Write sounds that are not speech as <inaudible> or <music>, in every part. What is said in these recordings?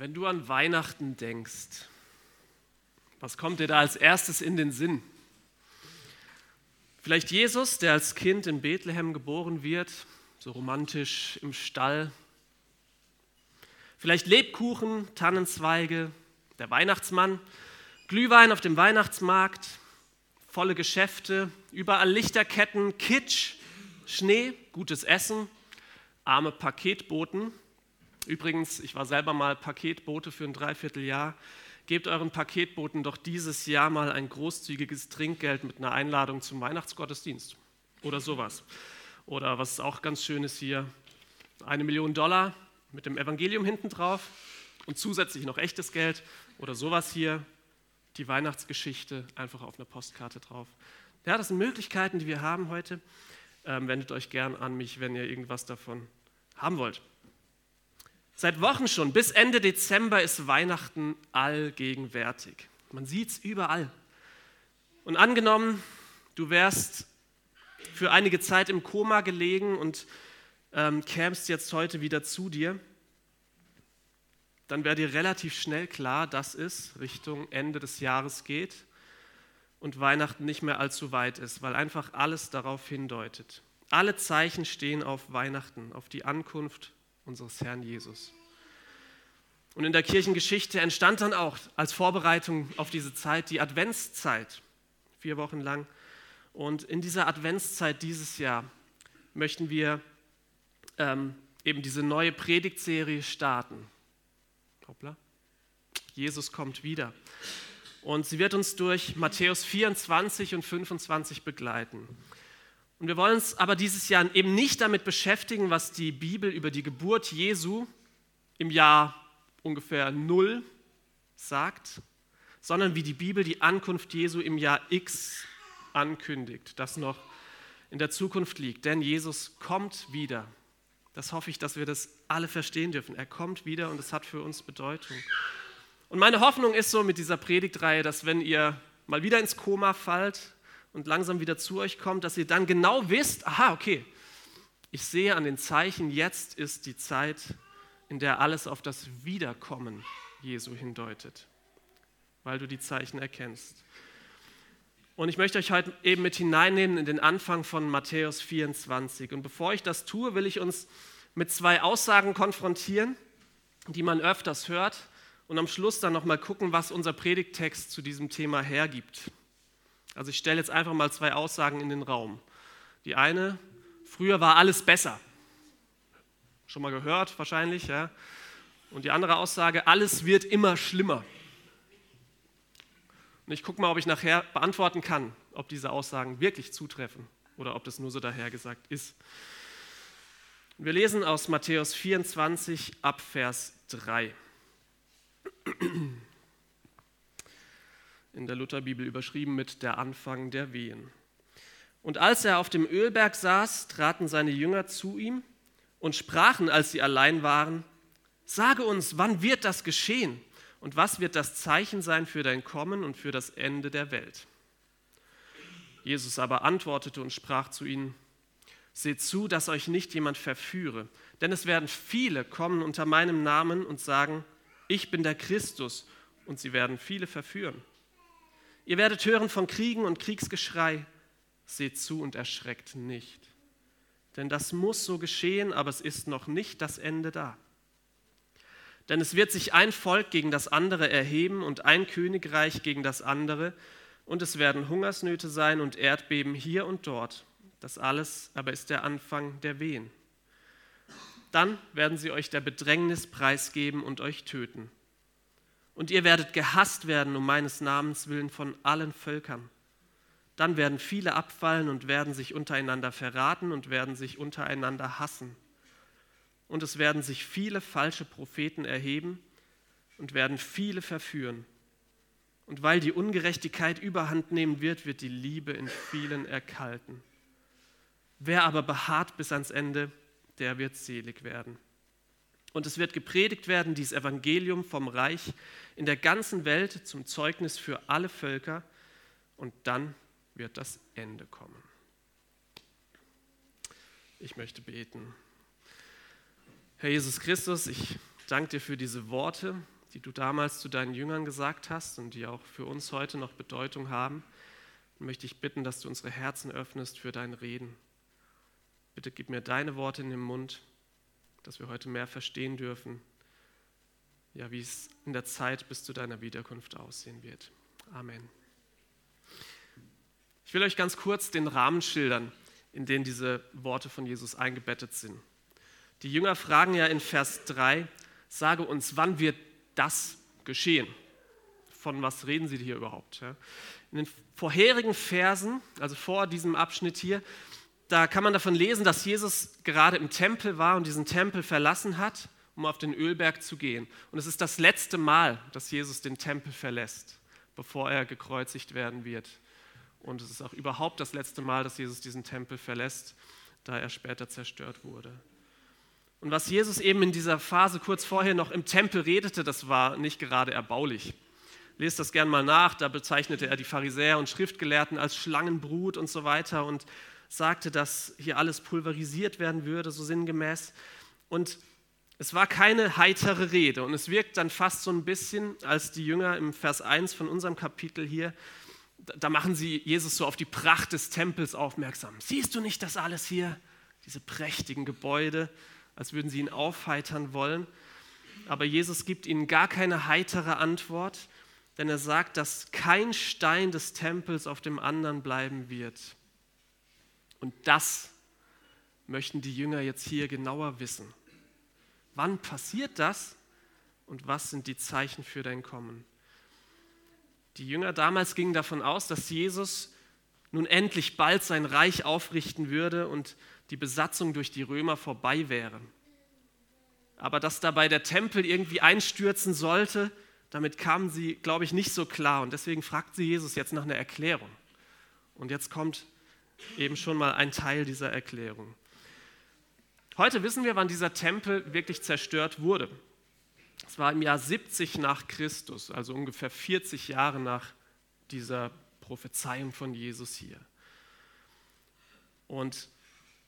Wenn du an Weihnachten denkst, was kommt dir da als erstes in den Sinn? Vielleicht Jesus, der als Kind in Bethlehem geboren wird, so romantisch im Stall. Vielleicht Lebkuchen, Tannenzweige, der Weihnachtsmann, Glühwein auf dem Weihnachtsmarkt, volle Geschäfte, überall Lichterketten, Kitsch, Schnee, gutes Essen, arme Paketboten. Übrigens, ich war selber mal Paketbote für ein Dreivierteljahr. Gebt euren Paketboten doch dieses Jahr mal ein großzügiges Trinkgeld mit einer Einladung zum Weihnachtsgottesdienst oder sowas. Oder was auch ganz schön ist hier, eine Million Dollar mit dem Evangelium hinten drauf und zusätzlich noch echtes Geld oder sowas hier, die Weihnachtsgeschichte einfach auf einer Postkarte drauf. Ja, das sind Möglichkeiten, die wir haben heute. Ähm, wendet euch gern an mich, wenn ihr irgendwas davon haben wollt. Seit Wochen schon, bis Ende Dezember ist Weihnachten allgegenwärtig. Man sieht es überall. Und angenommen, du wärst für einige Zeit im Koma gelegen und ähm, kämst jetzt heute wieder zu dir, dann wäre dir relativ schnell klar, dass es Richtung Ende des Jahres geht und Weihnachten nicht mehr allzu weit ist, weil einfach alles darauf hindeutet. Alle Zeichen stehen auf Weihnachten, auf die Ankunft unseres Herrn Jesus. Und in der Kirchengeschichte entstand dann auch als Vorbereitung auf diese Zeit die Adventszeit, vier Wochen lang. Und in dieser Adventszeit dieses Jahr möchten wir ähm, eben diese neue Predigtserie starten. Hoppla. Jesus kommt wieder. Und sie wird uns durch Matthäus 24 und 25 begleiten. Und wir wollen uns aber dieses Jahr eben nicht damit beschäftigen, was die Bibel über die Geburt Jesu im Jahr ungefähr null sagt, sondern wie die Bibel die Ankunft Jesu im Jahr X ankündigt, das noch in der Zukunft liegt. Denn Jesus kommt wieder. Das hoffe ich, dass wir das alle verstehen dürfen. Er kommt wieder und es hat für uns Bedeutung. Und meine Hoffnung ist so mit dieser Predigtreihe, dass wenn ihr mal wieder ins Koma fallt, und langsam wieder zu euch kommt, dass ihr dann genau wisst, aha, okay, ich sehe an den Zeichen, jetzt ist die Zeit, in der alles auf das Wiederkommen Jesu hindeutet, weil du die Zeichen erkennst. Und ich möchte euch heute eben mit hineinnehmen in den Anfang von Matthäus 24. Und bevor ich das tue, will ich uns mit zwei Aussagen konfrontieren, die man öfters hört und am Schluss dann nochmal gucken, was unser Predigttext zu diesem Thema hergibt. Also ich stelle jetzt einfach mal zwei Aussagen in den Raum. Die eine, früher war alles besser. Schon mal gehört wahrscheinlich, ja. Und die andere Aussage, alles wird immer schlimmer. Und ich gucke mal, ob ich nachher beantworten kann, ob diese Aussagen wirklich zutreffen oder ob das nur so dahergesagt ist. Wir lesen aus Matthäus 24 ab Vers 3 in der Lutherbibel überschrieben mit der Anfang der Wehen. Und als er auf dem Ölberg saß, traten seine Jünger zu ihm und sprachen, als sie allein waren, Sage uns, wann wird das geschehen und was wird das Zeichen sein für dein Kommen und für das Ende der Welt? Jesus aber antwortete und sprach zu ihnen, Seht zu, dass euch nicht jemand verführe, denn es werden viele kommen unter meinem Namen und sagen, ich bin der Christus, und sie werden viele verführen. Ihr werdet hören von Kriegen und Kriegsgeschrei. Seht zu und erschreckt nicht. Denn das muss so geschehen, aber es ist noch nicht das Ende da. Denn es wird sich ein Volk gegen das andere erheben und ein Königreich gegen das andere, und es werden Hungersnöte sein und Erdbeben hier und dort. Das alles aber ist der Anfang der Wehen. Dann werden sie euch der Bedrängnis preisgeben und euch töten und ihr werdet gehasst werden um meines Namens willen von allen Völkern. Dann werden viele abfallen und werden sich untereinander verraten und werden sich untereinander hassen. Und es werden sich viele falsche Propheten erheben und werden viele verführen. Und weil die Ungerechtigkeit überhand nehmen wird, wird die Liebe in vielen erkalten. Wer aber beharrt bis ans Ende, der wird selig werden. Und es wird gepredigt werden, dieses Evangelium vom Reich in der ganzen Welt zum Zeugnis für alle Völker. Und dann wird das Ende kommen. Ich möchte beten. Herr Jesus Christus, ich danke dir für diese Worte, die du damals zu deinen Jüngern gesagt hast und die auch für uns heute noch Bedeutung haben. Und möchte ich bitten, dass du unsere Herzen öffnest für dein Reden. Bitte gib mir deine Worte in den Mund, dass wir heute mehr verstehen dürfen, ja, wie es in der Zeit bis zu deiner Wiederkunft aussehen wird. Amen. Ich will euch ganz kurz den Rahmen schildern, in den diese Worte von Jesus eingebettet sind. Die Jünger fragen ja in Vers 3, sage uns, wann wird das geschehen? Von was reden sie hier überhaupt? In den vorherigen Versen, also vor diesem Abschnitt hier, da kann man davon lesen, dass Jesus gerade im Tempel war und diesen Tempel verlassen hat, um auf den Ölberg zu gehen. Und es ist das letzte Mal, dass Jesus den Tempel verlässt, bevor er gekreuzigt werden wird. Und es ist auch überhaupt das letzte Mal, dass Jesus diesen Tempel verlässt, da er später zerstört wurde. Und was Jesus eben in dieser Phase kurz vorher noch im Tempel redete, das war nicht gerade erbaulich. Lest das gern mal nach, da bezeichnete er die Pharisäer und Schriftgelehrten als Schlangenbrut und so weiter und sagte, dass hier alles pulverisiert werden würde, so sinngemäß. Und es war keine heitere Rede und es wirkt dann fast so ein bisschen, als die Jünger im Vers 1 von unserem Kapitel hier, da machen sie Jesus so auf die Pracht des Tempels aufmerksam. Siehst du nicht das alles hier? Diese prächtigen Gebäude, als würden sie ihn aufheitern wollen. Aber Jesus gibt ihnen gar keine heitere Antwort, denn er sagt, dass kein Stein des Tempels auf dem anderen bleiben wird. Und das möchten die Jünger jetzt hier genauer wissen. Wann passiert das und was sind die Zeichen für dein Kommen? Die Jünger damals gingen davon aus, dass Jesus nun endlich bald sein Reich aufrichten würde und die Besatzung durch die Römer vorbei wäre. Aber dass dabei der Tempel irgendwie einstürzen sollte, damit kamen sie, glaube ich, nicht so klar. Und deswegen fragt sie Jesus jetzt nach einer Erklärung. Und jetzt kommt eben schon mal ein Teil dieser Erklärung. Heute wissen wir, wann dieser Tempel wirklich zerstört wurde. Es war im Jahr 70 nach Christus, also ungefähr 40 Jahre nach dieser Prophezeiung von Jesus hier. Und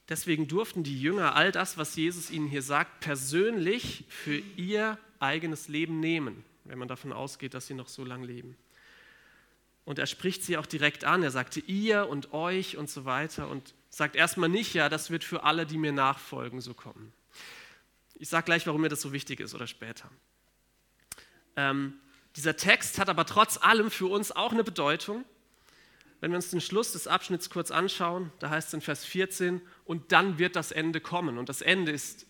deswegen durften die Jünger all das, was Jesus ihnen hier sagt, persönlich für ihr eigenes Leben nehmen, wenn man davon ausgeht, dass sie noch so lange leben. Und er spricht sie auch direkt an. Er sagte ihr und euch und so weiter und sagt erstmal nicht, ja, das wird für alle, die mir nachfolgen, so kommen. Ich sage gleich, warum mir das so wichtig ist oder später. Ähm, dieser Text hat aber trotz allem für uns auch eine Bedeutung. Wenn wir uns den Schluss des Abschnitts kurz anschauen, da heißt es in Vers 14, und dann wird das Ende kommen. Und das Ende ist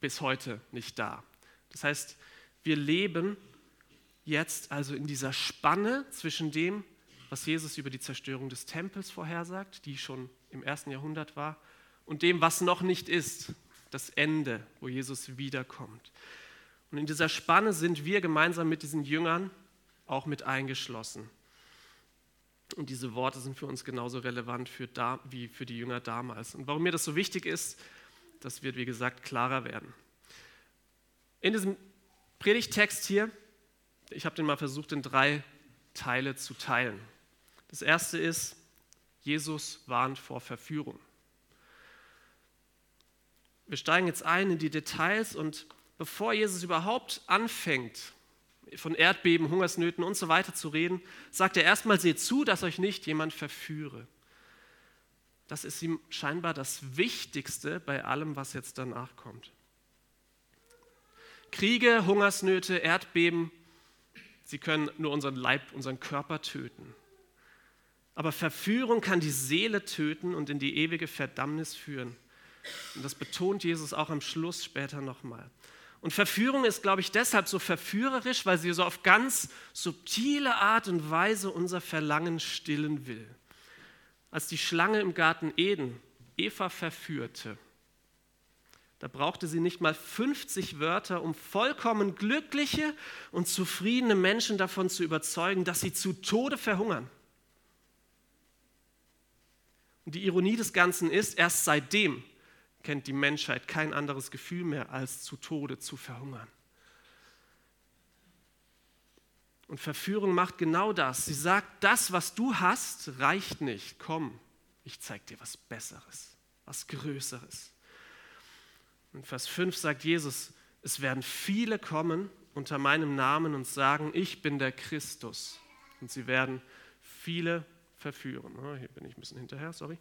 bis heute nicht da. Das heißt, wir leben jetzt also in dieser Spanne zwischen dem, was Jesus über die Zerstörung des Tempels vorhersagt, die schon im ersten Jahrhundert war, und dem, was noch nicht ist, das Ende, wo Jesus wiederkommt. Und in dieser Spanne sind wir gemeinsam mit diesen Jüngern auch mit eingeschlossen. Und diese Worte sind für uns genauso relevant für da, wie für die Jünger damals. Und warum mir das so wichtig ist, das wird, wie gesagt, klarer werden. In diesem Predigtext hier, ich habe den mal versucht, in drei Teile zu teilen. Das erste ist, Jesus warnt vor Verführung. Wir steigen jetzt ein in die Details und bevor Jesus überhaupt anfängt, von Erdbeben, Hungersnöten und so weiter zu reden, sagt er erstmal, seht zu, dass euch nicht jemand verführe. Das ist ihm scheinbar das Wichtigste bei allem, was jetzt danach kommt. Kriege, Hungersnöte, Erdbeben, sie können nur unseren Leib, unseren Körper töten. Aber Verführung kann die Seele töten und in die ewige Verdammnis führen. Und das betont Jesus auch am Schluss später nochmal. Und Verführung ist, glaube ich, deshalb so verführerisch, weil sie so auf ganz subtile Art und Weise unser Verlangen stillen will. Als die Schlange im Garten Eden Eva verführte, da brauchte sie nicht mal 50 Wörter, um vollkommen glückliche und zufriedene Menschen davon zu überzeugen, dass sie zu Tode verhungern. Und die Ironie des Ganzen ist, erst seitdem kennt die Menschheit kein anderes Gefühl mehr, als zu Tode zu verhungern. Und Verführung macht genau das. Sie sagt, das, was du hast, reicht nicht. Komm, ich zeig dir was Besseres, was Größeres. In Vers 5 sagt Jesus, es werden viele kommen unter meinem Namen und sagen, ich bin der Christus. Und sie werden viele verführen. Oh, hier bin ich ein bisschen hinterher, sorry.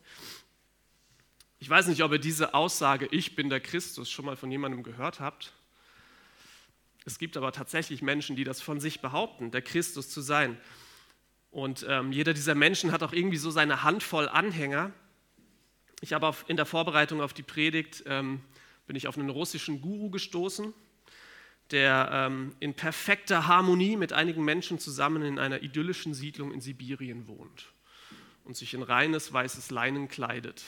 Ich weiß nicht, ob ihr diese Aussage, ich bin der Christus, schon mal von jemandem gehört habt. Es gibt aber tatsächlich Menschen, die das von sich behaupten, der Christus zu sein. Und ähm, jeder dieser Menschen hat auch irgendwie so seine Handvoll Anhänger. Ich habe auf, in der Vorbereitung auf die Predigt, ähm, bin ich auf einen russischen Guru gestoßen, der ähm, in perfekter Harmonie mit einigen Menschen zusammen in einer idyllischen Siedlung in Sibirien wohnt und sich in reines weißes Leinen kleidet.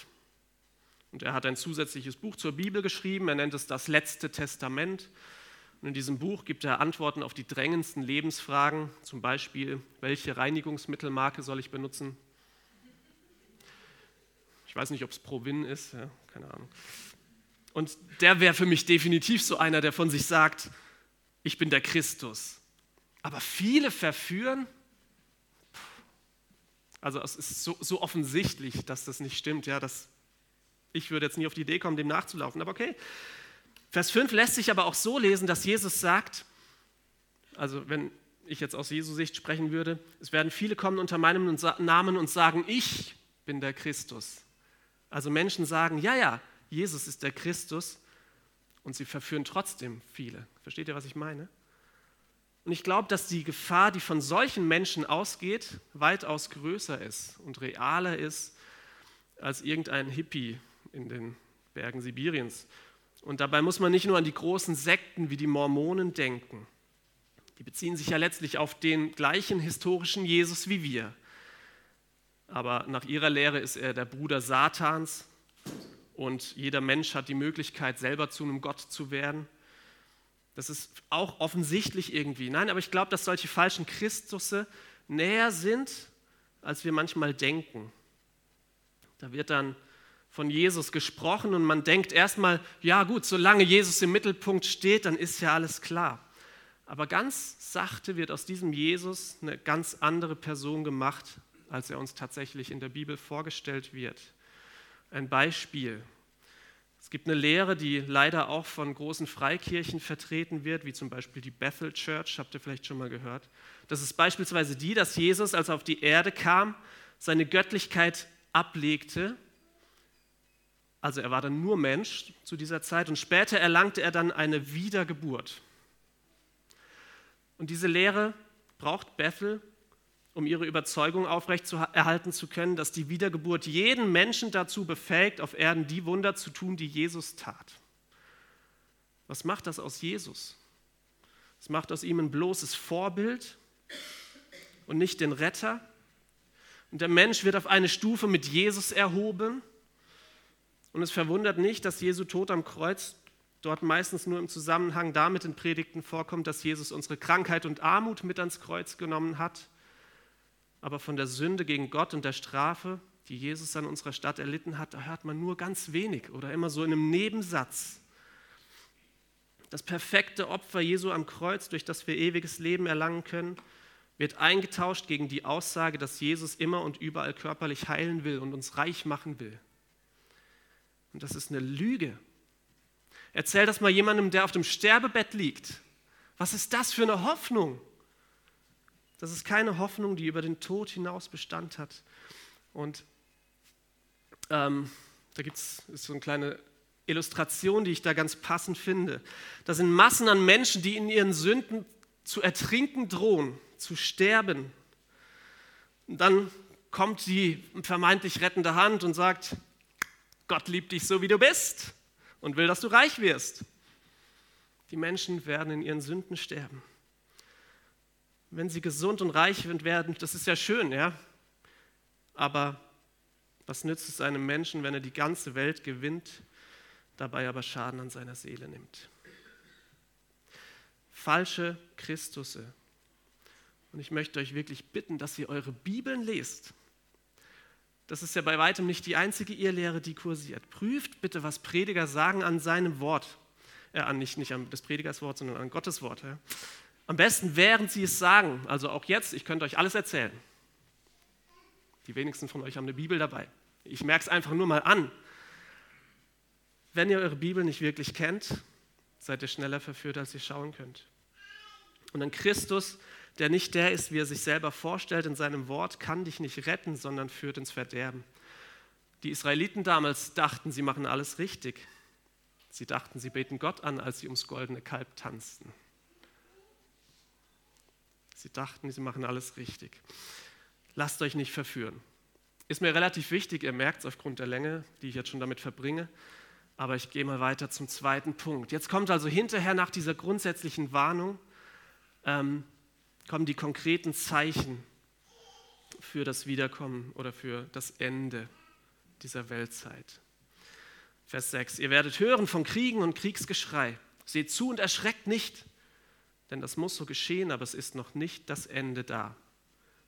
Und er hat ein zusätzliches Buch zur Bibel geschrieben, er nennt es das letzte Testament. Und in diesem Buch gibt er Antworten auf die drängendsten Lebensfragen, zum Beispiel, welche Reinigungsmittelmarke soll ich benutzen? Ich weiß nicht, ob es Provin ist, ja, keine Ahnung. Und der wäre für mich definitiv so einer, der von sich sagt, ich bin der Christus. Aber viele verführen, also es ist so, so offensichtlich, dass das nicht stimmt. Ja, dass, ich würde jetzt nie auf die Idee kommen, dem nachzulaufen, aber okay. Vers 5 lässt sich aber auch so lesen, dass Jesus sagt, also wenn ich jetzt aus Jesu Sicht sprechen würde, es werden viele kommen unter meinem Namen und sagen, ich bin der Christus. Also Menschen sagen, ja, ja, Jesus ist der Christus und sie verführen trotzdem viele. Versteht ihr, was ich meine? Und ich glaube, dass die Gefahr, die von solchen Menschen ausgeht, weitaus größer ist und realer ist als irgendein Hippie in den Bergen Sibiriens. Und dabei muss man nicht nur an die großen Sekten wie die Mormonen denken. Die beziehen sich ja letztlich auf den gleichen historischen Jesus wie wir. Aber nach ihrer Lehre ist er der Bruder Satans und jeder Mensch hat die Möglichkeit, selber zu einem Gott zu werden. Das ist auch offensichtlich irgendwie. Nein, aber ich glaube, dass solche falschen Christusse näher sind, als wir manchmal denken. Da wird dann von Jesus gesprochen und man denkt erstmal, ja gut, solange Jesus im Mittelpunkt steht, dann ist ja alles klar. Aber ganz sachte wird aus diesem Jesus eine ganz andere Person gemacht, als er uns tatsächlich in der Bibel vorgestellt wird. Ein Beispiel. Es gibt eine Lehre, die leider auch von großen Freikirchen vertreten wird, wie zum Beispiel die Bethel Church, habt ihr vielleicht schon mal gehört. Das ist beispielsweise die, dass Jesus, als er auf die Erde kam, seine Göttlichkeit ablegte. Also er war dann nur Mensch zu dieser Zeit und später erlangte er dann eine Wiedergeburt. Und diese Lehre braucht Bethel, um ihre Überzeugung aufrechtzuerhalten zu können, dass die Wiedergeburt jeden Menschen dazu befähigt, auf Erden die Wunder zu tun, die Jesus tat. Was macht das aus Jesus? Es macht aus ihm ein bloßes Vorbild und nicht den Retter. Und der Mensch wird auf eine Stufe mit Jesus erhoben. Und es verwundert nicht, dass Jesu Tod am Kreuz dort meistens nur im Zusammenhang damit in Predigten vorkommt, dass Jesus unsere Krankheit und Armut mit ans Kreuz genommen hat aber von der Sünde gegen Gott und der Strafe, die Jesus an unserer Stadt erlitten hat, da hört man nur ganz wenig oder immer so in einem Nebensatz. Das perfekte Opfer Jesu am Kreuz, durch das wir ewiges Leben erlangen können, wird eingetauscht gegen die Aussage, dass Jesus immer und überall körperlich heilen will und uns reich machen will. Und das ist eine Lüge. Erzähl das mal jemandem, der auf dem Sterbebett liegt. Was ist das für eine Hoffnung? Das ist keine Hoffnung, die über den Tod hinaus Bestand hat. Und ähm, da gibt es so eine kleine Illustration, die ich da ganz passend finde. Da sind Massen an Menschen, die in ihren Sünden zu ertrinken drohen, zu sterben. Und dann kommt die vermeintlich rettende Hand und sagt, Gott liebt dich so, wie du bist und will, dass du reich wirst. Die Menschen werden in ihren Sünden sterben wenn sie gesund und reich werden, das ist ja schön, ja. Aber was nützt es einem Menschen, wenn er die ganze Welt gewinnt, dabei aber Schaden an seiner Seele nimmt? Falsche Christusse. Und ich möchte euch wirklich bitten, dass ihr eure Bibeln lest. Das ist ja bei weitem nicht die einzige Irrlehre, die kursiert. Prüft bitte, was Prediger sagen an seinem Wort. Äh, nicht, nicht an des Predigers Wort, sondern an Gottes Wort. Ja. Am besten, während sie es sagen. Also auch jetzt, ich könnte euch alles erzählen. Die wenigsten von euch haben eine Bibel dabei. Ich merke es einfach nur mal an. Wenn ihr eure Bibel nicht wirklich kennt, seid ihr schneller verführt, als ihr schauen könnt. Und ein Christus, der nicht der ist, wie er sich selber vorstellt in seinem Wort, kann dich nicht retten, sondern führt ins Verderben. Die Israeliten damals dachten, sie machen alles richtig. Sie dachten, sie beten Gott an, als sie ums goldene Kalb tanzten. Sie dachten, sie machen alles richtig. Lasst euch nicht verführen. Ist mir relativ wichtig, ihr merkt es aufgrund der Länge, die ich jetzt schon damit verbringe. Aber ich gehe mal weiter zum zweiten Punkt. Jetzt kommt also hinterher nach dieser grundsätzlichen Warnung, ähm, kommen die konkreten Zeichen für das Wiederkommen oder für das Ende dieser Weltzeit. Vers 6. Ihr werdet hören von Kriegen und Kriegsgeschrei. Seht zu und erschreckt nicht, denn das muss so geschehen, aber es ist noch nicht das Ende da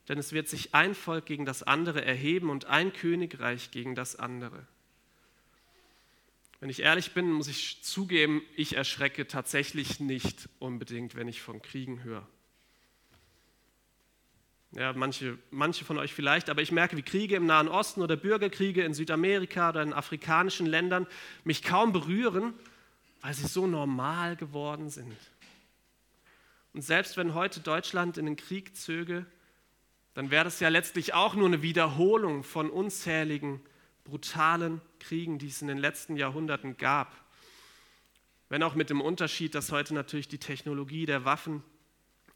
denn es wird sich ein Volk gegen das andere erheben und ein Königreich gegen das andere. Wenn ich ehrlich bin, muss ich zugeben, ich erschrecke tatsächlich nicht unbedingt, wenn ich von Kriegen höre. Ja, manche, manche von euch vielleicht, aber ich merke, wie Kriege im Nahen Osten oder Bürgerkriege in Südamerika oder in afrikanischen Ländern mich kaum berühren, weil sie so normal geworden sind. Und selbst wenn heute Deutschland in den Krieg zöge, dann wäre das ja letztlich auch nur eine Wiederholung von unzähligen brutalen Kriegen, die es in den letzten Jahrhunderten gab. Wenn auch mit dem Unterschied, dass heute natürlich die Technologie der Waffen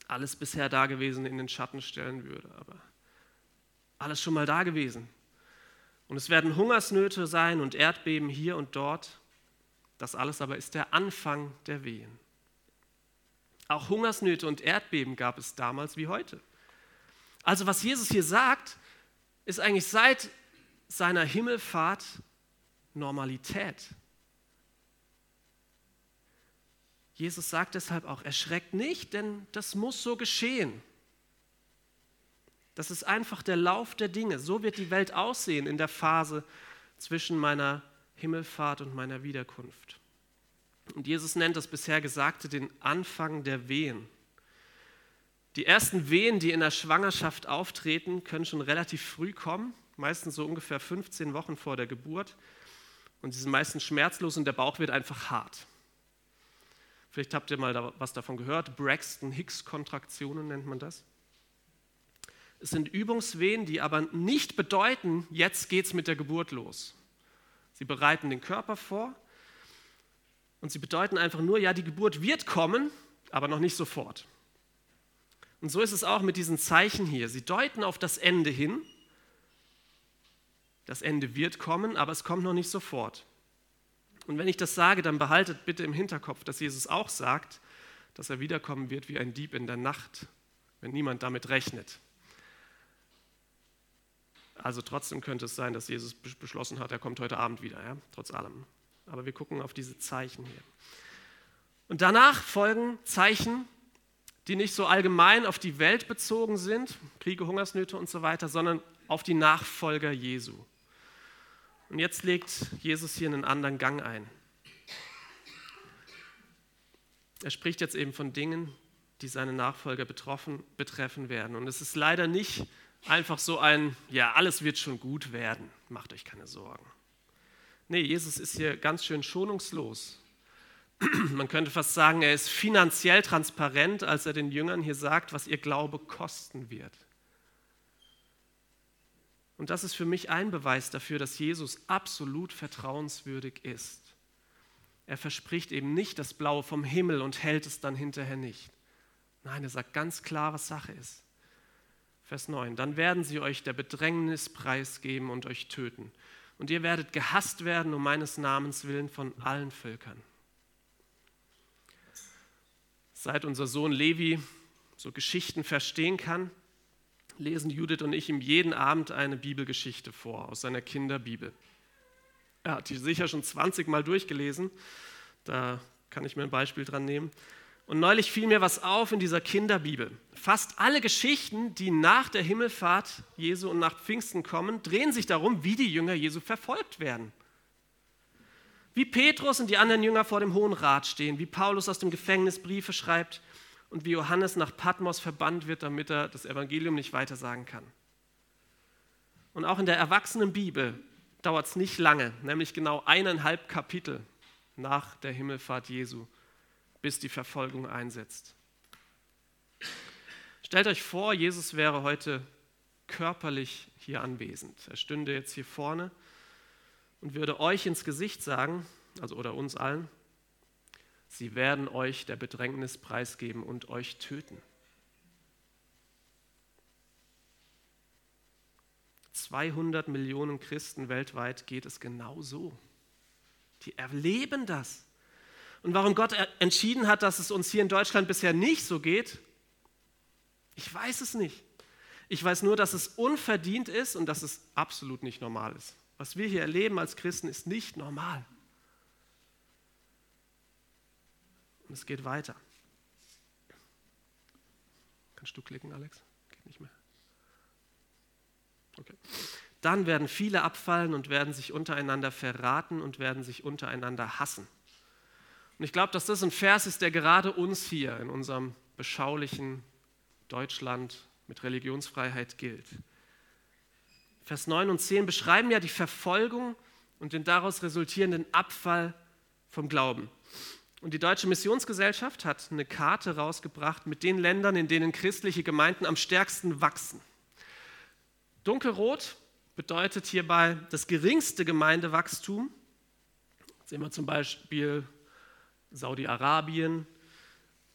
alles bisher Dagewesene in den Schatten stellen würde. Aber alles schon mal da gewesen. Und es werden Hungersnöte sein und Erdbeben hier und dort. Das alles aber ist der Anfang der Wehen. Auch Hungersnöte und Erdbeben gab es damals wie heute. Also was Jesus hier sagt, ist eigentlich seit seiner Himmelfahrt Normalität. Jesus sagt deshalb auch, erschreckt nicht, denn das muss so geschehen. Das ist einfach der Lauf der Dinge. So wird die Welt aussehen in der Phase zwischen meiner Himmelfahrt und meiner Wiederkunft. Und Jesus nennt das bisher Gesagte den Anfang der Wehen. Die ersten Wehen, die in der Schwangerschaft auftreten, können schon relativ früh kommen, meistens so ungefähr 15 Wochen vor der Geburt. Und sie sind meistens schmerzlos und der Bauch wird einfach hart. Vielleicht habt ihr mal was davon gehört. Braxton-Hicks-Kontraktionen nennt man das. Es sind Übungswehen, die aber nicht bedeuten, jetzt geht es mit der Geburt los. Sie bereiten den Körper vor und sie bedeuten einfach nur, ja, die Geburt wird kommen, aber noch nicht sofort. Und so ist es auch mit diesen Zeichen hier. Sie deuten auf das Ende hin. Das Ende wird kommen, aber es kommt noch nicht sofort. Und wenn ich das sage, dann behaltet bitte im Hinterkopf, dass Jesus auch sagt, dass er wiederkommen wird wie ein Dieb in der Nacht, wenn niemand damit rechnet. Also trotzdem könnte es sein, dass Jesus beschlossen hat, er kommt heute Abend wieder, ja? trotz allem. Aber wir gucken auf diese Zeichen hier. Und danach folgen Zeichen, die nicht so allgemein auf die Welt bezogen sind, Kriege, Hungersnöte und so weiter, sondern auf die Nachfolger Jesu. Und jetzt legt Jesus hier einen anderen Gang ein. Er spricht jetzt eben von Dingen, die seine Nachfolger betroffen, betreffen werden. Und es ist leider nicht einfach so ein, ja, alles wird schon gut werden, macht euch keine Sorgen. Nee, Jesus ist hier ganz schön schonungslos <clears throat> man könnte fast sagen, er ist finanziell transparent, als er den Jüngern hier sagt, was ihr Glaube kosten wird. Und das ist für mich ein Beweis dafür, dass Jesus absolut vertrauenswürdig ist. Er verspricht eben nicht das Blaue vom Himmel und hält es dann hinterher nicht. Nein, er sagt ganz klar, was Sache ist. Vers 9. Dann werden sie euch der Bedrängnis preisgeben und euch töten. Und ihr werdet gehasst werden um meines Namens willen von allen Völkern. Seit unser Sohn Levi so Geschichten verstehen kann, lesen Judith und ich ihm jeden Abend eine Bibelgeschichte vor aus seiner Kinderbibel. Er hat die sicher schon 20 Mal durchgelesen, da kann ich mir ein Beispiel dran nehmen. Und neulich fiel mir was auf in dieser Kinderbibel. Fast alle Geschichten, die nach der Himmelfahrt Jesu und nach Pfingsten kommen, drehen sich darum, wie die Jünger Jesu verfolgt werden. Wie Petrus und die anderen Jünger vor dem Hohen Rat stehen, wie Paulus aus dem Gefängnis Briefe schreibt und wie Johannes nach Patmos verbannt wird, damit er das Evangelium nicht weitersagen kann. Und auch in der Erwachsenenbibel dauert es nicht lange, nämlich genau eineinhalb Kapitel nach der Himmelfahrt Jesu, bis die Verfolgung einsetzt. Stellt euch vor, Jesus wäre heute körperlich hier anwesend. Er stünde jetzt hier vorne und würde euch ins Gesicht sagen, also oder uns allen, sie werden euch der Bedrängnis preisgeben und euch töten. 200 Millionen Christen weltweit geht es genau so. Die erleben das. Und warum Gott entschieden hat, dass es uns hier in Deutschland bisher nicht so geht, ich weiß es nicht. Ich weiß nur, dass es unverdient ist und dass es absolut nicht normal ist. Was wir hier erleben als Christen ist nicht normal. Und es geht weiter. Kannst du klicken, Alex? Geht nicht mehr. Okay. Dann werden viele abfallen und werden sich untereinander verraten und werden sich untereinander hassen. Und ich glaube, dass das ein Vers ist, der gerade uns hier in unserem beschaulichen Deutschland mit Religionsfreiheit gilt. Vers 9 und 10 beschreiben ja die Verfolgung und den daraus resultierenden Abfall vom Glauben. Und die Deutsche Missionsgesellschaft hat eine Karte rausgebracht mit den Ländern, in denen christliche Gemeinden am stärksten wachsen. Dunkelrot bedeutet hierbei das geringste Gemeindewachstum. Jetzt sehen wir zum Beispiel Saudi-Arabien,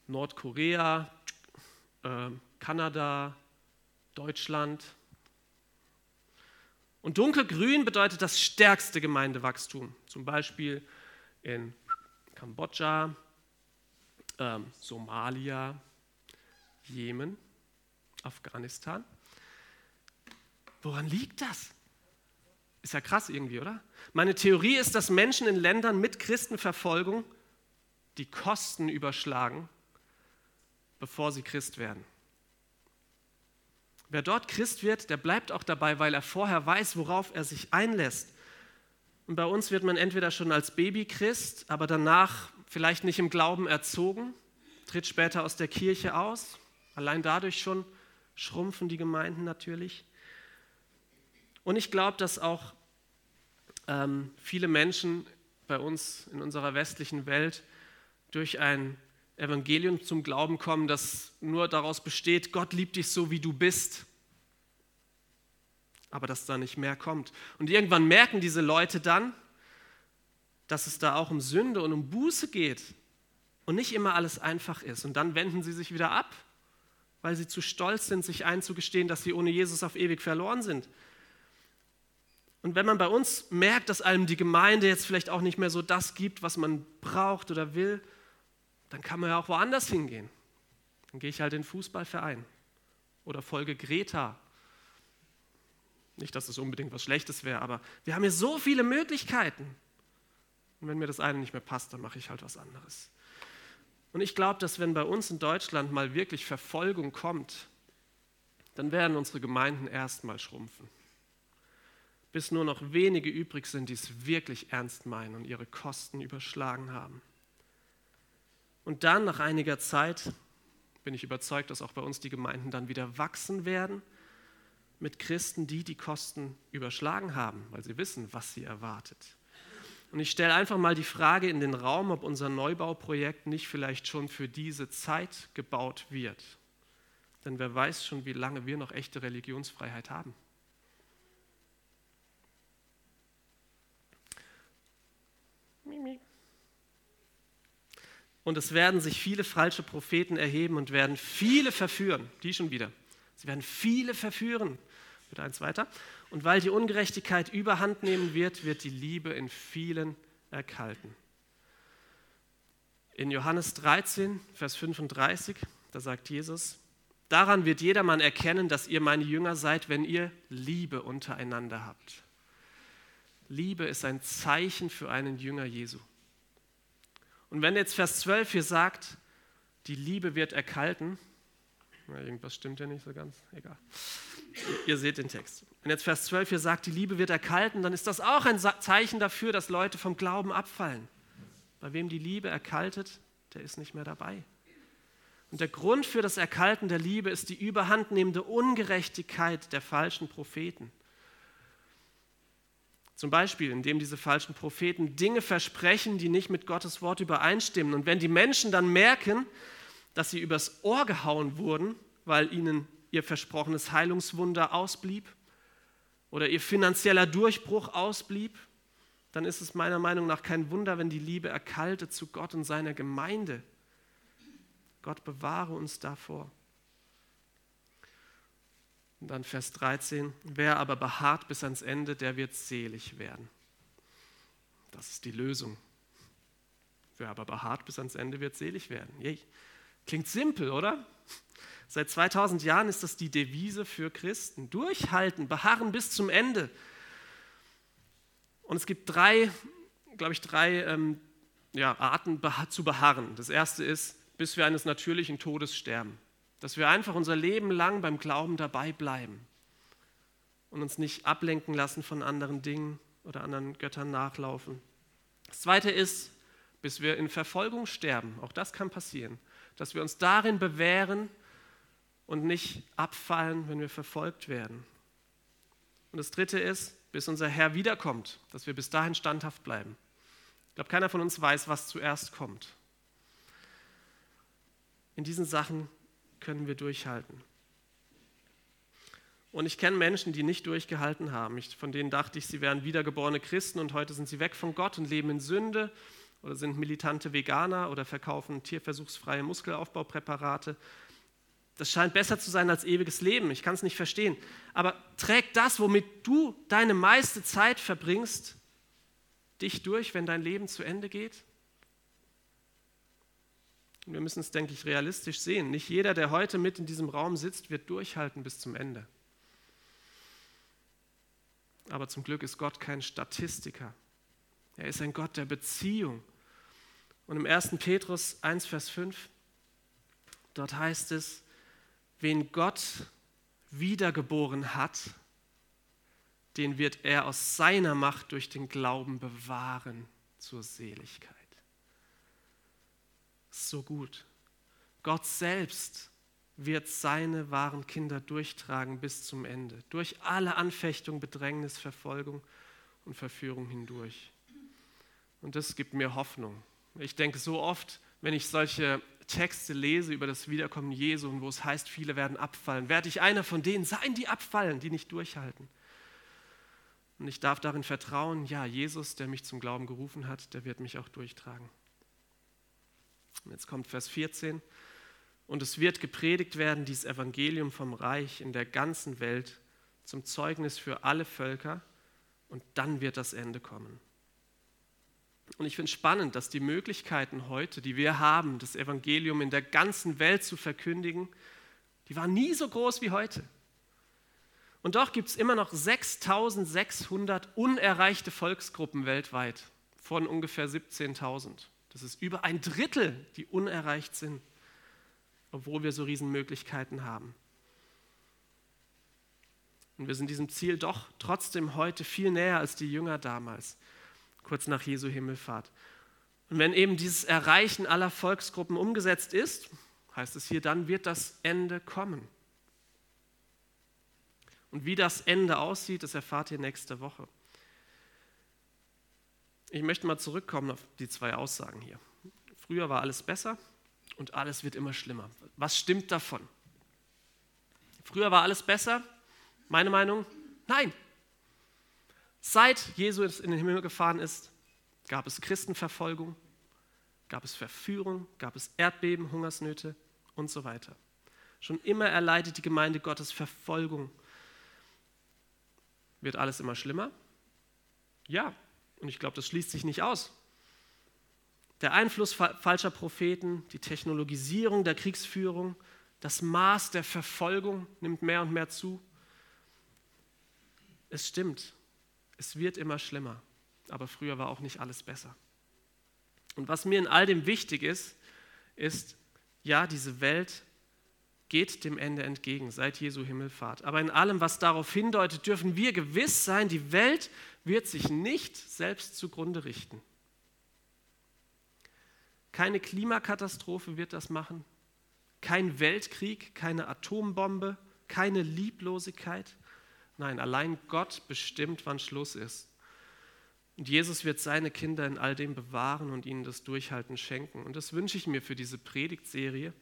Nordkorea, äh, Kanada, Deutschland. Und dunkelgrün bedeutet das stärkste Gemeindewachstum, zum Beispiel in Kambodscha, äh, Somalia, Jemen, Afghanistan. Woran liegt das? Ist ja krass irgendwie, oder? Meine Theorie ist, dass Menschen in Ländern mit Christenverfolgung die Kosten überschlagen, bevor sie Christ werden. Wer dort Christ wird, der bleibt auch dabei, weil er vorher weiß, worauf er sich einlässt. Und bei uns wird man entweder schon als Baby Christ, aber danach vielleicht nicht im Glauben erzogen, tritt später aus der Kirche aus. Allein dadurch schon schrumpfen die Gemeinden natürlich. Und ich glaube, dass auch ähm, viele Menschen bei uns in unserer westlichen Welt durch ein Evangelium zum Glauben kommen, das nur daraus besteht, Gott liebt dich so, wie du bist, aber dass da nicht mehr kommt. Und irgendwann merken diese Leute dann, dass es da auch um Sünde und um Buße geht und nicht immer alles einfach ist. Und dann wenden sie sich wieder ab, weil sie zu stolz sind, sich einzugestehen, dass sie ohne Jesus auf ewig verloren sind. Und wenn man bei uns merkt, dass einem die Gemeinde jetzt vielleicht auch nicht mehr so das gibt, was man braucht oder will, dann kann man ja auch woanders hingehen. Dann gehe ich halt in den Fußballverein oder folge Greta. Nicht, dass es unbedingt was Schlechtes wäre, aber wir haben hier so viele Möglichkeiten. Und wenn mir das eine nicht mehr passt, dann mache ich halt was anderes. Und ich glaube, dass wenn bei uns in Deutschland mal wirklich Verfolgung kommt, dann werden unsere Gemeinden erstmal schrumpfen. Bis nur noch wenige übrig sind, die es wirklich ernst meinen und ihre Kosten überschlagen haben. Und dann, nach einiger Zeit, bin ich überzeugt, dass auch bei uns die Gemeinden dann wieder wachsen werden mit Christen, die die Kosten überschlagen haben, weil sie wissen, was sie erwartet. Und ich stelle einfach mal die Frage in den Raum, ob unser Neubauprojekt nicht vielleicht schon für diese Zeit gebaut wird. Denn wer weiß schon, wie lange wir noch echte Religionsfreiheit haben. Mimi. Und es werden sich viele falsche Propheten erheben und werden viele verführen. Die schon wieder. Sie werden viele verführen. Bitte eins weiter. Und weil die Ungerechtigkeit überhand nehmen wird, wird die Liebe in vielen erkalten. In Johannes 13, Vers 35, da sagt Jesus, daran wird jedermann erkennen, dass ihr meine Jünger seid, wenn ihr Liebe untereinander habt. Liebe ist ein Zeichen für einen Jünger Jesu. Und wenn jetzt Vers 12 hier sagt, die Liebe wird erkalten, na, irgendwas stimmt ja nicht so ganz, egal. Ihr, ihr seht den Text. Wenn jetzt Vers 12 hier sagt, die Liebe wird erkalten, dann ist das auch ein Zeichen dafür, dass Leute vom Glauben abfallen. Bei wem die Liebe erkaltet, der ist nicht mehr dabei. Und der Grund für das Erkalten der Liebe ist die überhandnehmende Ungerechtigkeit der falschen Propheten. Zum Beispiel, indem diese falschen Propheten Dinge versprechen, die nicht mit Gottes Wort übereinstimmen. Und wenn die Menschen dann merken, dass sie übers Ohr gehauen wurden, weil ihnen ihr versprochenes Heilungswunder ausblieb oder ihr finanzieller Durchbruch ausblieb, dann ist es meiner Meinung nach kein Wunder, wenn die Liebe erkaltet zu Gott und seiner Gemeinde. Gott bewahre uns davor. Und dann Vers 13, wer aber beharrt bis ans Ende, der wird selig werden. Das ist die Lösung. Wer aber beharrt bis ans Ende, wird selig werden. Klingt simpel, oder? Seit 2000 Jahren ist das die Devise für Christen. Durchhalten, beharren bis zum Ende. Und es gibt drei, glaube ich, drei ähm, ja, Arten zu beharren. Das erste ist, bis wir eines natürlichen Todes sterben. Dass wir einfach unser Leben lang beim Glauben dabei bleiben und uns nicht ablenken lassen von anderen Dingen oder anderen Göttern nachlaufen. Das zweite ist, bis wir in Verfolgung sterben. Auch das kann passieren. Dass wir uns darin bewähren und nicht abfallen, wenn wir verfolgt werden. Und das dritte ist, bis unser Herr wiederkommt, dass wir bis dahin standhaft bleiben. Ich glaube, keiner von uns weiß, was zuerst kommt. In diesen Sachen können wir durchhalten. Und ich kenne Menschen, die nicht durchgehalten haben. Ich, von denen dachte ich, sie wären wiedergeborene Christen und heute sind sie weg von Gott und leben in Sünde oder sind militante Veganer oder verkaufen tierversuchsfreie Muskelaufbaupräparate. Das scheint besser zu sein als ewiges Leben. Ich kann es nicht verstehen. Aber trägt das, womit du deine meiste Zeit verbringst, dich durch, wenn dein Leben zu Ende geht? Wir müssen es, denke ich, realistisch sehen. Nicht jeder, der heute mit in diesem Raum sitzt, wird durchhalten bis zum Ende. Aber zum Glück ist Gott kein Statistiker. Er ist ein Gott der Beziehung. Und im 1. Petrus 1, Vers 5, dort heißt es, wen Gott wiedergeboren hat, den wird er aus seiner Macht durch den Glauben bewahren zur Seligkeit so gut. Gott selbst wird seine wahren Kinder durchtragen bis zum Ende, durch alle Anfechtung, Bedrängnis, Verfolgung und Verführung hindurch. Und das gibt mir Hoffnung. Ich denke so oft, wenn ich solche Texte lese über das Wiederkommen Jesu und wo es heißt, viele werden abfallen, werde ich einer von denen sein, die abfallen, die nicht durchhalten. Und ich darf darin vertrauen, ja, Jesus, der mich zum Glauben gerufen hat, der wird mich auch durchtragen. Jetzt kommt Vers 14. Und es wird gepredigt werden, dieses Evangelium vom Reich in der ganzen Welt zum Zeugnis für alle Völker und dann wird das Ende kommen. Und ich finde spannend, dass die Möglichkeiten heute, die wir haben, das Evangelium in der ganzen Welt zu verkündigen, die waren nie so groß wie heute. Und doch gibt es immer noch 6600 unerreichte Volksgruppen weltweit von ungefähr 17.000. Das ist über ein Drittel, die unerreicht sind, obwohl wir so Riesenmöglichkeiten haben. Und wir sind diesem Ziel doch trotzdem heute viel näher als die Jünger damals, kurz nach Jesu Himmelfahrt. Und wenn eben dieses Erreichen aller Volksgruppen umgesetzt ist, heißt es hier, dann wird das Ende kommen. Und wie das Ende aussieht, das erfahrt ihr nächste Woche. Ich möchte mal zurückkommen auf die zwei Aussagen hier. Früher war alles besser und alles wird immer schlimmer. Was stimmt davon? Früher war alles besser? Meine Meinung? Nein. Seit Jesus in den Himmel gefahren ist, gab es Christenverfolgung, gab es Verführung, gab es Erdbeben, Hungersnöte und so weiter. Schon immer erleidet die Gemeinde Gottes Verfolgung. Wird alles immer schlimmer? Ja, und ich glaube, das schließt sich nicht aus. Der Einfluss falscher Propheten, die Technologisierung der Kriegsführung, das Maß der Verfolgung nimmt mehr und mehr zu. Es stimmt, es wird immer schlimmer, aber früher war auch nicht alles besser. Und was mir in all dem wichtig ist, ist, ja, diese Welt geht dem Ende entgegen seit Jesu Himmelfahrt. Aber in allem, was darauf hindeutet, dürfen wir gewiss sein, die Welt wird sich nicht selbst zugrunde richten. Keine Klimakatastrophe wird das machen, kein Weltkrieg, keine Atombombe, keine Lieblosigkeit. Nein, allein Gott bestimmt, wann Schluss ist. Und Jesus wird seine Kinder in all dem bewahren und ihnen das Durchhalten schenken. Und das wünsche ich mir für diese Predigtserie,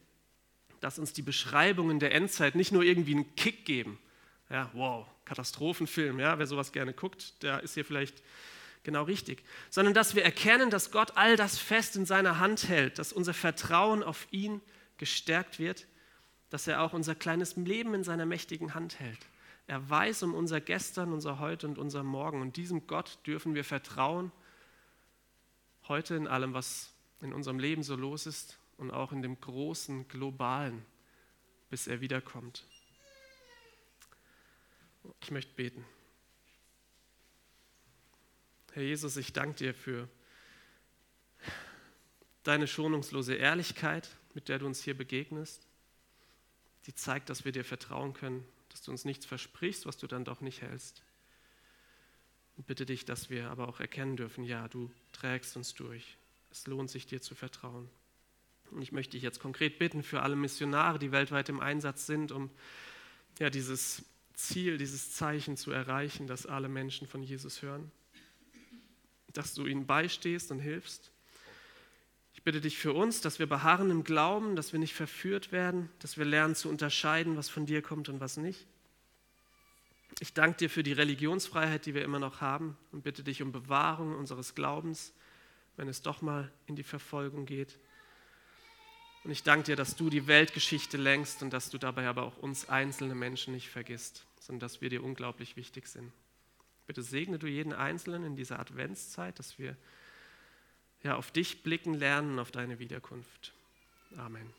dass uns die Beschreibungen der Endzeit nicht nur irgendwie einen Kick geben. Ja, wow, Katastrophenfilm, ja, wer sowas gerne guckt, der ist hier vielleicht genau richtig. Sondern dass wir erkennen, dass Gott all das fest in seiner Hand hält, dass unser Vertrauen auf ihn gestärkt wird, dass er auch unser kleines Leben in seiner mächtigen Hand hält. Er weiß um unser Gestern, unser Heute und unser Morgen. Und diesem Gott dürfen wir vertrauen, heute in allem, was in unserem Leben so los ist und auch in dem großen, globalen, bis er wiederkommt. Ich möchte beten. Herr Jesus, ich danke dir für deine schonungslose Ehrlichkeit, mit der du uns hier begegnest. Die zeigt, dass wir dir vertrauen können dass du uns nichts versprichst, was du dann doch nicht hältst. Und bitte dich, dass wir aber auch erkennen dürfen, ja, du trägst uns durch. Es lohnt sich dir zu vertrauen. Und ich möchte dich jetzt konkret bitten für alle Missionare, die weltweit im Einsatz sind, um ja, dieses Ziel, dieses Zeichen zu erreichen, dass alle Menschen von Jesus hören. Dass du ihnen beistehst und hilfst. Ich bitte dich für uns, dass wir beharren im Glauben, dass wir nicht verführt werden, dass wir lernen zu unterscheiden, was von dir kommt und was nicht. Ich danke dir für die Religionsfreiheit, die wir immer noch haben und bitte dich um Bewahrung unseres Glaubens, wenn es doch mal in die Verfolgung geht. Und ich danke dir, dass du die Weltgeschichte lenkst und dass du dabei aber auch uns einzelne Menschen nicht vergisst, sondern dass wir dir unglaublich wichtig sind. Bitte segne du jeden Einzelnen in dieser Adventszeit, dass wir ja, auf dich blicken lernen, auf deine Wiederkunft. Amen.